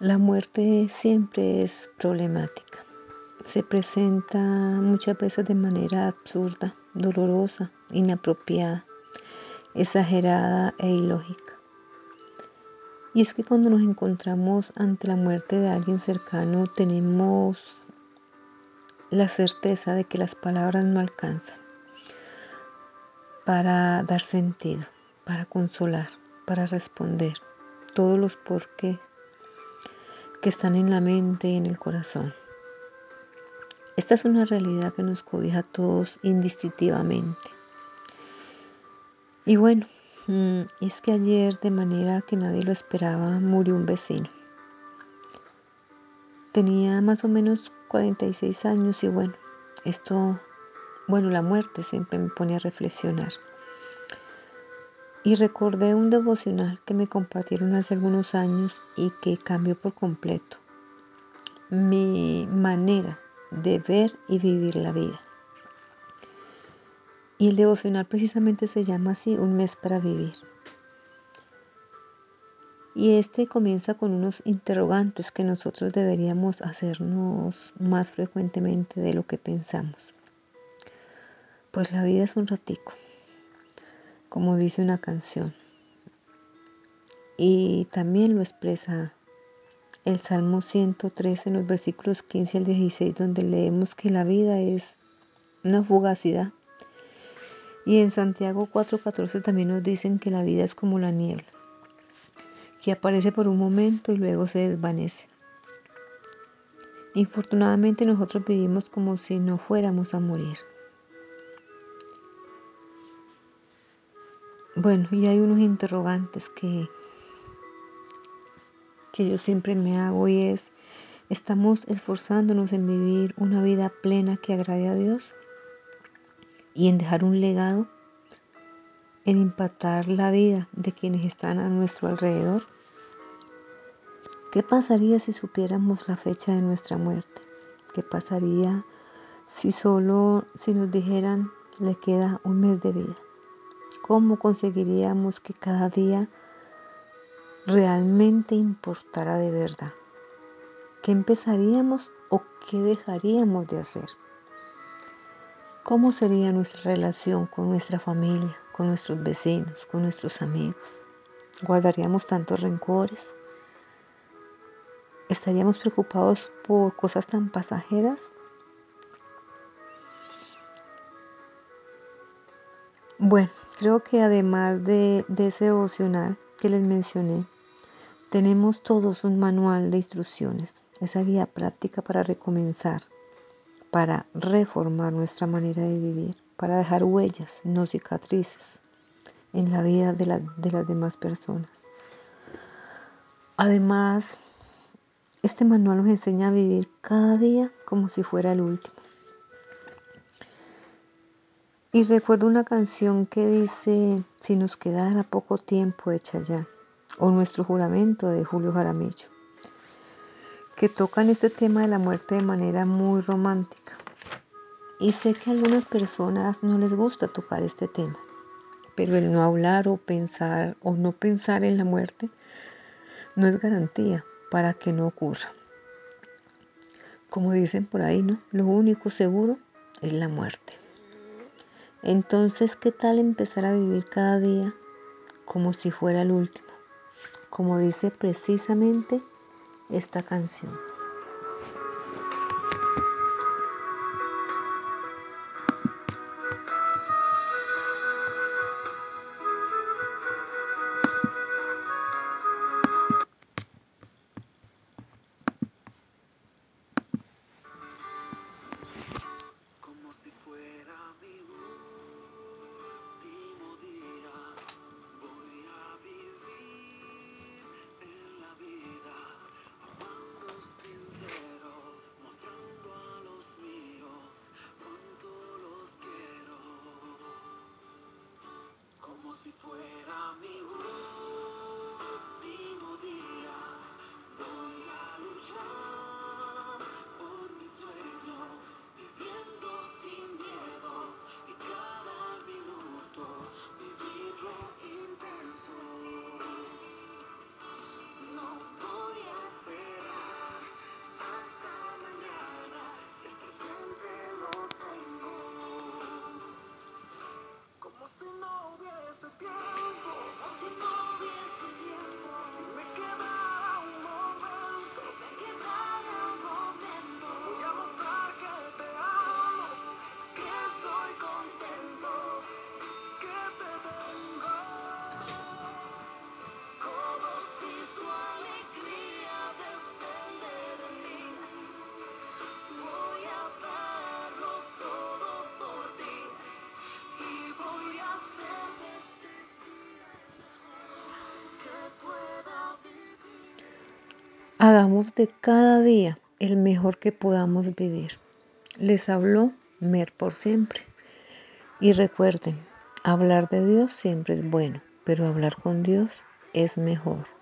La muerte siempre es problemática. Se presenta muchas veces de manera absurda, dolorosa, inapropiada, exagerada e ilógica. Y es que cuando nos encontramos ante la muerte de alguien cercano tenemos la certeza de que las palabras no alcanzan para dar sentido, para consolar, para responder todos los por qué que están en la mente y en el corazón. Esta es una realidad que nos cobija a todos indistintivamente. Y bueno, mm, es que ayer de manera que nadie lo esperaba murió un vecino. Tenía más o menos 46 años y bueno, esto, bueno, la muerte siempre me pone a reflexionar. Y recordé un devocional que me compartieron hace algunos años y que cambió por completo mi manera de ver y vivir la vida. Y el devocional precisamente se llama así, un mes para vivir. Y este comienza con unos interrogantes que nosotros deberíamos hacernos más frecuentemente de lo que pensamos. Pues la vida es un ratico como dice una canción. Y también lo expresa el Salmo 113 en los versículos 15 al 16, donde leemos que la vida es una fugacidad. Y en Santiago 4:14 también nos dicen que la vida es como la niebla, que aparece por un momento y luego se desvanece. Infortunadamente nosotros vivimos como si no fuéramos a morir. Bueno, y hay unos interrogantes que, que yo siempre me hago y es, ¿estamos esforzándonos en vivir una vida plena que agrade a Dios? Y en dejar un legado, en impactar la vida de quienes están a nuestro alrededor. ¿Qué pasaría si supiéramos la fecha de nuestra muerte? ¿Qué pasaría si solo si nos dijeran le queda un mes de vida? ¿Cómo conseguiríamos que cada día realmente importara de verdad? ¿Qué empezaríamos o qué dejaríamos de hacer? ¿Cómo sería nuestra relación con nuestra familia, con nuestros vecinos, con nuestros amigos? ¿Guardaríamos tantos rencores? ¿Estaríamos preocupados por cosas tan pasajeras? Bueno, creo que además de, ese devocional que les mencioné, tenemos todos un manual de instrucciones, esa guía práctica para recomenzar, para reformar nuestra manera de vivir, para dejar huellas, no cicatrices, en la vida de, de las demás personas. Además, este manual nos enseña a vivir cada día como si fuera el último. Y recuerdo una canción que dice, si nos quedara poco tiempo de Chayán, o nuestro juramento de Julio Jaramillo, que tocan este tema de la muerte de manera muy romántica. Y sé que a algunas personas no les gusta tocar este tema, pero el no hablar o pensar o no pensar en la muerte no es garantía para que no ocurra. Como dicen por ahí, ¿no? Lo único seguro es la muerte. Entonces, ¿qué tal empezar a vivir cada día como si fuera el último? Como dice precisamente esta canción. Hagamos de cada día el mejor que podamos vivir. Les habló Mer por siempre. Y recuerden, hablar de Dios siempre es bueno, pero hablar con Dios es mejor.